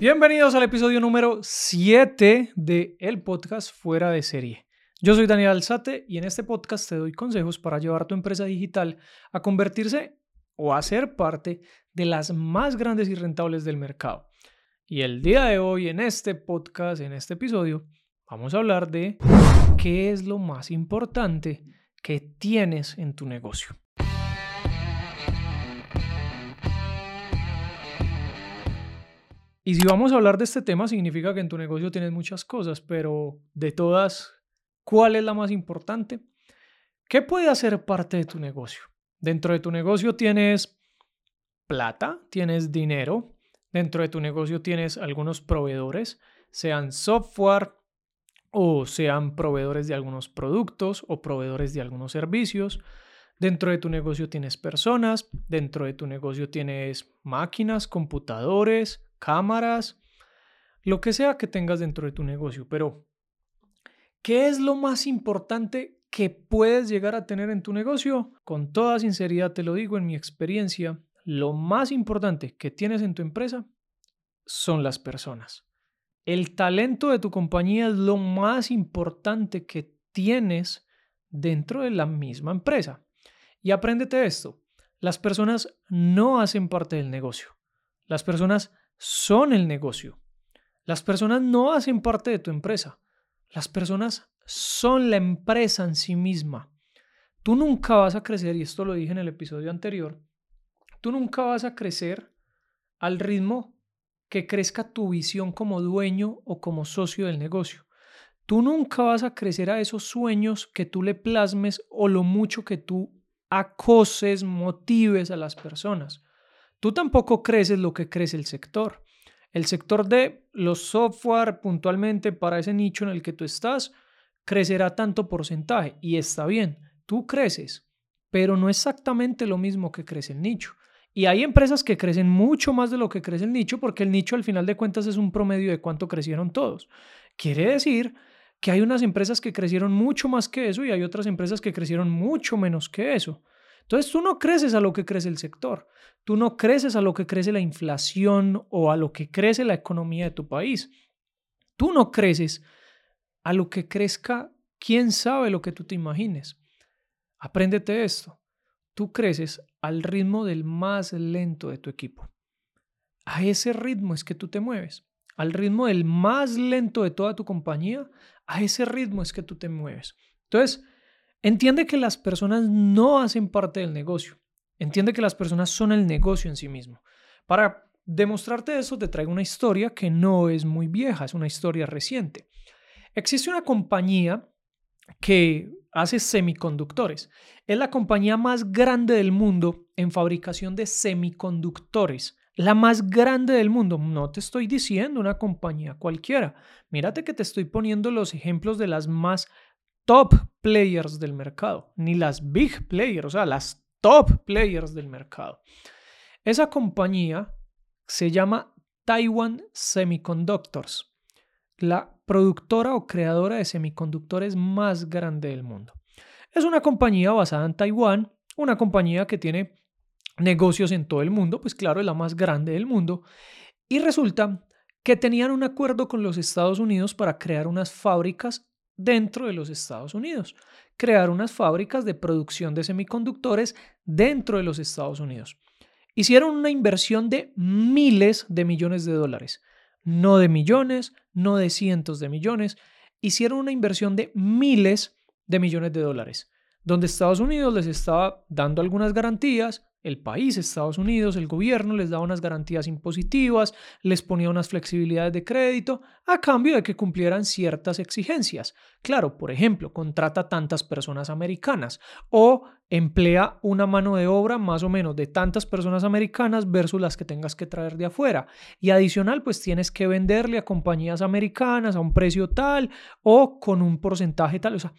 Bienvenidos al episodio número 7 de el podcast Fuera de Serie. Yo soy Daniel Alzate y en este podcast te doy consejos para llevar tu empresa digital a convertirse o a ser parte de las más grandes y rentables del mercado. Y el día de hoy en este podcast, en este episodio, vamos a hablar de qué es lo más importante que tienes en tu negocio. Y si vamos a hablar de este tema, significa que en tu negocio tienes muchas cosas, pero de todas, ¿cuál es la más importante? ¿Qué puede hacer parte de tu negocio? Dentro de tu negocio tienes plata, tienes dinero, dentro de tu negocio tienes algunos proveedores, sean software o sean proveedores de algunos productos o proveedores de algunos servicios. Dentro de tu negocio tienes personas, dentro de tu negocio tienes máquinas, computadores, cámaras, lo que sea que tengas dentro de tu negocio. Pero, ¿qué es lo más importante que puedes llegar a tener en tu negocio? Con toda sinceridad te lo digo en mi experiencia, lo más importante que tienes en tu empresa son las personas. El talento de tu compañía es lo más importante que tienes dentro de la misma empresa. Y apréndete esto, las personas no hacen parte del negocio. Las personas son el negocio. Las personas no hacen parte de tu empresa. Las personas son la empresa en sí misma. Tú nunca vas a crecer, y esto lo dije en el episodio anterior, tú nunca vas a crecer al ritmo que crezca tu visión como dueño o como socio del negocio. Tú nunca vas a crecer a esos sueños que tú le plasmes o lo mucho que tú acoses, motives a las personas. Tú tampoco creces lo que crece el sector. El sector de los software puntualmente para ese nicho en el que tú estás crecerá tanto porcentaje y está bien, tú creces, pero no exactamente lo mismo que crece el nicho. Y hay empresas que crecen mucho más de lo que crece el nicho porque el nicho al final de cuentas es un promedio de cuánto crecieron todos. Quiere decir que hay unas empresas que crecieron mucho más que eso y hay otras empresas que crecieron mucho menos que eso. Entonces tú no creces a lo que crece el sector, tú no creces a lo que crece la inflación o a lo que crece la economía de tu país. Tú no creces a lo que crezca, quién sabe lo que tú te imagines. Apréndete esto. Tú creces al ritmo del más lento de tu equipo. A ese ritmo es que tú te mueves. Al ritmo del más lento de toda tu compañía, a ese ritmo es que tú te mueves. Entonces, Entiende que las personas no hacen parte del negocio. Entiende que las personas son el negocio en sí mismo. Para demostrarte eso, te traigo una historia que no es muy vieja, es una historia reciente. Existe una compañía que hace semiconductores. Es la compañía más grande del mundo en fabricación de semiconductores. La más grande del mundo. No te estoy diciendo una compañía cualquiera. Mírate que te estoy poniendo los ejemplos de las más top players del mercado, ni las big players, o sea, las top players del mercado. Esa compañía se llama Taiwan Semiconductors, la productora o creadora de semiconductores más grande del mundo. Es una compañía basada en Taiwán, una compañía que tiene negocios en todo el mundo, pues claro, es la más grande del mundo. Y resulta que tenían un acuerdo con los Estados Unidos para crear unas fábricas dentro de los Estados Unidos, crear unas fábricas de producción de semiconductores dentro de los Estados Unidos. Hicieron una inversión de miles de millones de dólares, no de millones, no de cientos de millones, hicieron una inversión de miles de millones de dólares, donde Estados Unidos les estaba dando algunas garantías, el país, Estados Unidos, el gobierno les daba unas garantías impositivas, les ponía unas flexibilidades de crédito a cambio de que cumplieran ciertas exigencias. Claro, por ejemplo, contrata tantas personas americanas o emplea una mano de obra más o menos de tantas personas americanas versus las que tengas que traer de afuera. Y adicional, pues tienes que venderle a compañías americanas a un precio tal o con un porcentaje tal. O sea,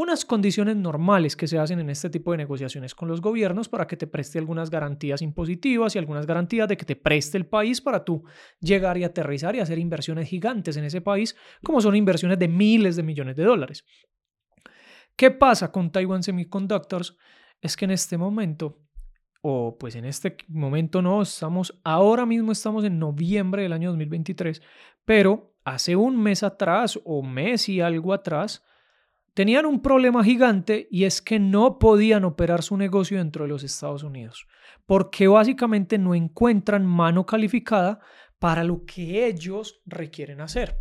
unas condiciones normales que se hacen en este tipo de negociaciones con los gobiernos para que te preste algunas garantías impositivas y algunas garantías de que te preste el país para tú llegar y aterrizar y hacer inversiones gigantes en ese país, como son inversiones de miles de millones de dólares. ¿Qué pasa con Taiwan Semiconductors? Es que en este momento o pues en este momento no, estamos, ahora mismo estamos en noviembre del año 2023, pero hace un mes atrás o mes y algo atrás, tenían un problema gigante y es que no podían operar su negocio dentro de los Estados Unidos, porque básicamente no encuentran mano calificada para lo que ellos requieren hacer.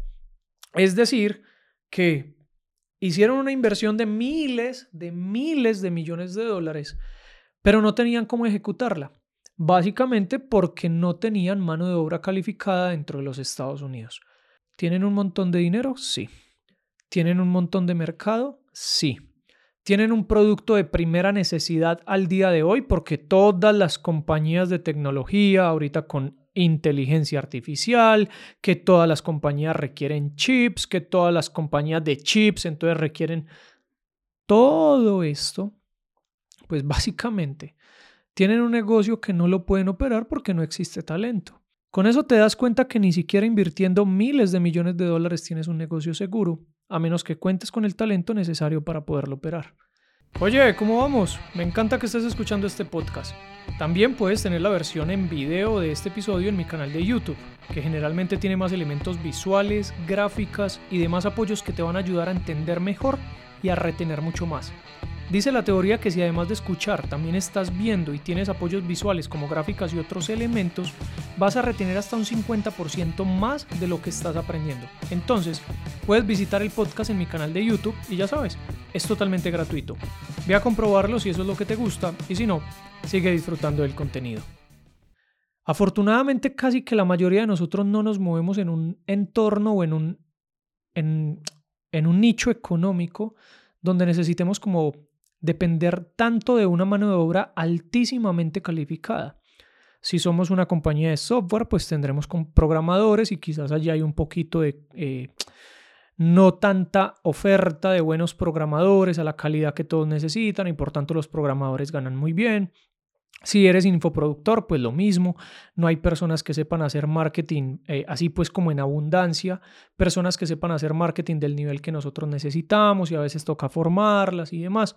Es decir, que hicieron una inversión de miles, de miles de millones de dólares, pero no tenían cómo ejecutarla. Básicamente porque no tenían mano de obra calificada dentro de los Estados Unidos. ¿Tienen un montón de dinero? Sí. ¿Tienen un montón de mercado? Sí. ¿Tienen un producto de primera necesidad al día de hoy? Porque todas las compañías de tecnología, ahorita con inteligencia artificial, que todas las compañías requieren chips, que todas las compañías de chips entonces requieren todo esto, pues básicamente tienen un negocio que no lo pueden operar porque no existe talento. Con eso te das cuenta que ni siquiera invirtiendo miles de millones de dólares tienes un negocio seguro, a menos que cuentes con el talento necesario para poderlo operar. Oye, ¿cómo vamos? Me encanta que estés escuchando este podcast. También puedes tener la versión en video de este episodio en mi canal de YouTube, que generalmente tiene más elementos visuales, gráficas y demás apoyos que te van a ayudar a entender mejor y a retener mucho más. Dice la teoría que si además de escuchar también estás viendo y tienes apoyos visuales como gráficas y otros elementos, vas a retener hasta un 50% más de lo que estás aprendiendo. Entonces, puedes visitar el podcast en mi canal de YouTube y ya sabes, es totalmente gratuito. Ve a comprobarlo si eso es lo que te gusta y si no, sigue disfrutando del contenido. Afortunadamente casi que la mayoría de nosotros no nos movemos en un entorno o en un, en, en un nicho económico donde necesitemos como depender tanto de una mano de obra altísimamente calificada. Si somos una compañía de software, pues tendremos con programadores y quizás allí hay un poquito de eh, no tanta oferta de buenos programadores a la calidad que todos necesitan y por tanto los programadores ganan muy bien. Si eres infoproductor, pues lo mismo. No hay personas que sepan hacer marketing eh, así pues como en abundancia. Personas que sepan hacer marketing del nivel que nosotros necesitamos y a veces toca formarlas y demás.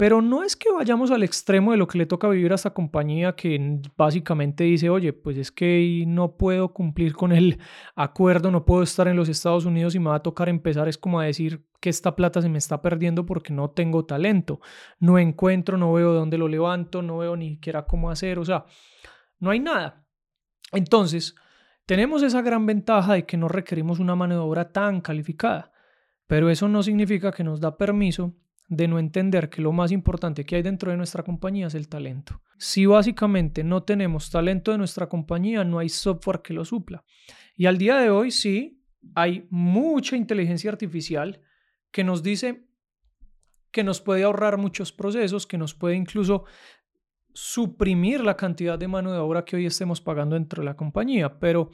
Pero no es que vayamos al extremo de lo que le toca vivir a esta compañía que básicamente dice, oye, pues es que no puedo cumplir con el acuerdo, no puedo estar en los Estados Unidos y me va a tocar empezar, es como a decir que esta plata se me está perdiendo porque no tengo talento, no encuentro, no veo dónde lo levanto, no veo ni siquiera cómo hacer, o sea, no hay nada. Entonces, tenemos esa gran ventaja de que no requerimos una mano de obra tan calificada, pero eso no significa que nos da permiso de no entender que lo más importante que hay dentro de nuestra compañía es el talento. Si básicamente no tenemos talento de nuestra compañía, no hay software que lo supla. Y al día de hoy sí, hay mucha inteligencia artificial que nos dice que nos puede ahorrar muchos procesos, que nos puede incluso suprimir la cantidad de mano de obra que hoy estemos pagando dentro de la compañía, pero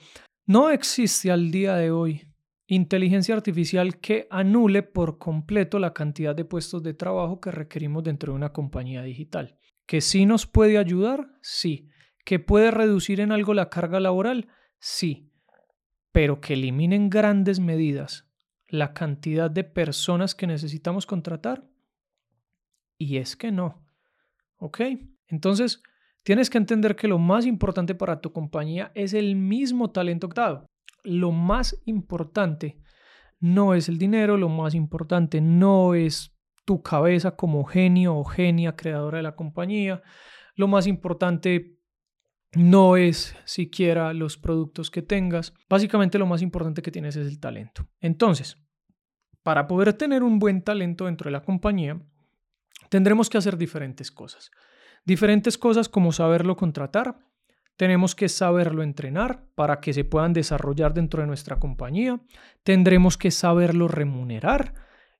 no existe al día de hoy Inteligencia artificial que anule por completo la cantidad de puestos de trabajo que requerimos dentro de una compañía digital. ¿Que sí nos puede ayudar? Sí. ¿Que puede reducir en algo la carga laboral? Sí. Pero que elimine en grandes medidas la cantidad de personas que necesitamos contratar? Y es que no. ¿Ok? Entonces, tienes que entender que lo más importante para tu compañía es el mismo talento dado lo más importante no es el dinero, lo más importante no es tu cabeza como genio o genia creadora de la compañía, lo más importante no es siquiera los productos que tengas, básicamente lo más importante que tienes es el talento. Entonces, para poder tener un buen talento dentro de la compañía, tendremos que hacer diferentes cosas. Diferentes cosas como saberlo contratar, tenemos que saberlo entrenar para que se puedan desarrollar dentro de nuestra compañía. Tendremos que saberlo remunerar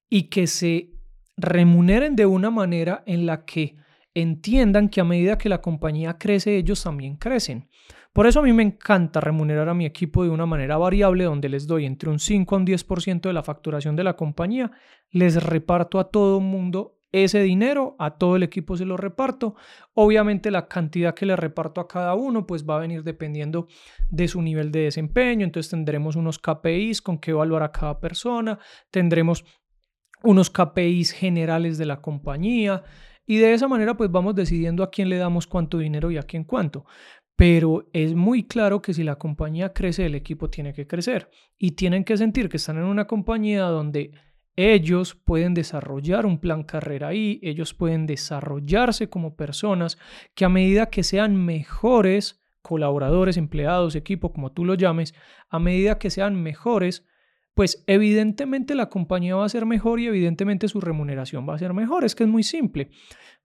y que se remuneren de una manera en la que entiendan que a medida que la compañía crece, ellos también crecen. Por eso a mí me encanta remunerar a mi equipo de una manera variable donde les doy entre un 5 a un 10% de la facturación de la compañía, les reparto a todo mundo ese dinero a todo el equipo se lo reparto. Obviamente la cantidad que le reparto a cada uno pues va a venir dependiendo de su nivel de desempeño. Entonces tendremos unos KPIs con qué evaluar a cada persona. Tendremos unos KPIs generales de la compañía. y de esa manera pues vamos decidiendo a quién le damos cuánto dinero y a quién cuánto. Pero es muy claro que si la compañía crece, el equipo tiene que crecer y tienen que sentir que están en una compañía donde ellos pueden desarrollar un plan carrera ahí, ellos pueden desarrollarse como personas que a medida que sean mejores colaboradores, empleados, equipo, como tú lo llames, a medida que sean mejores, pues evidentemente la compañía va a ser mejor y evidentemente su remuneración va a ser mejor. Es que es muy simple.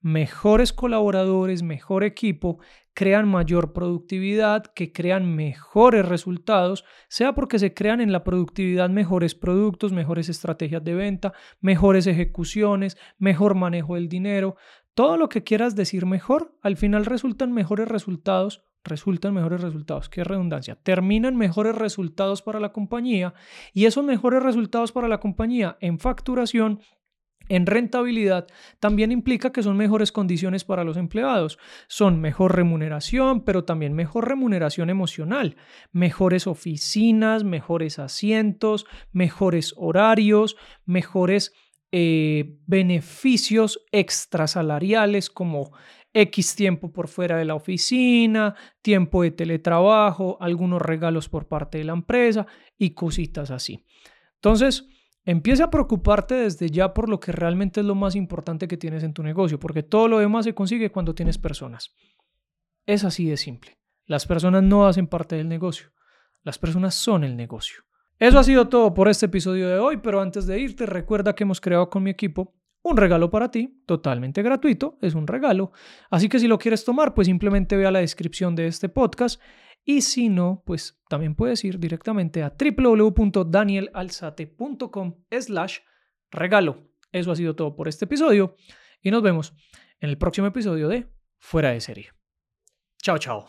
Mejores colaboradores, mejor equipo, crean mayor productividad, que crean mejores resultados, sea porque se crean en la productividad mejores productos, mejores estrategias de venta, mejores ejecuciones, mejor manejo del dinero. Todo lo que quieras decir mejor, al final resultan mejores resultados resultan mejores resultados. Qué redundancia. Terminan mejores resultados para la compañía y esos mejores resultados para la compañía en facturación en rentabilidad también implica que son mejores condiciones para los empleados. Son mejor remuneración, pero también mejor remuneración emocional, mejores oficinas, mejores asientos, mejores horarios, mejores eh, beneficios extrasalariales como X tiempo por fuera de la oficina, tiempo de teletrabajo, algunos regalos por parte de la empresa y cositas así. Entonces, empieza a preocuparte desde ya por lo que realmente es lo más importante que tienes en tu negocio, porque todo lo demás se consigue cuando tienes personas. Es así de simple. Las personas no hacen parte del negocio, las personas son el negocio. Eso ha sido todo por este episodio de hoy, pero antes de irte, recuerda que hemos creado con mi equipo un regalo para ti, totalmente gratuito, es un regalo. Así que si lo quieres tomar, pues simplemente ve a la descripción de este podcast. Y si no, pues también puedes ir directamente a www.danielalzate.com slash regalo. Eso ha sido todo por este episodio y nos vemos en el próximo episodio de Fuera de Serie. Chao, chao.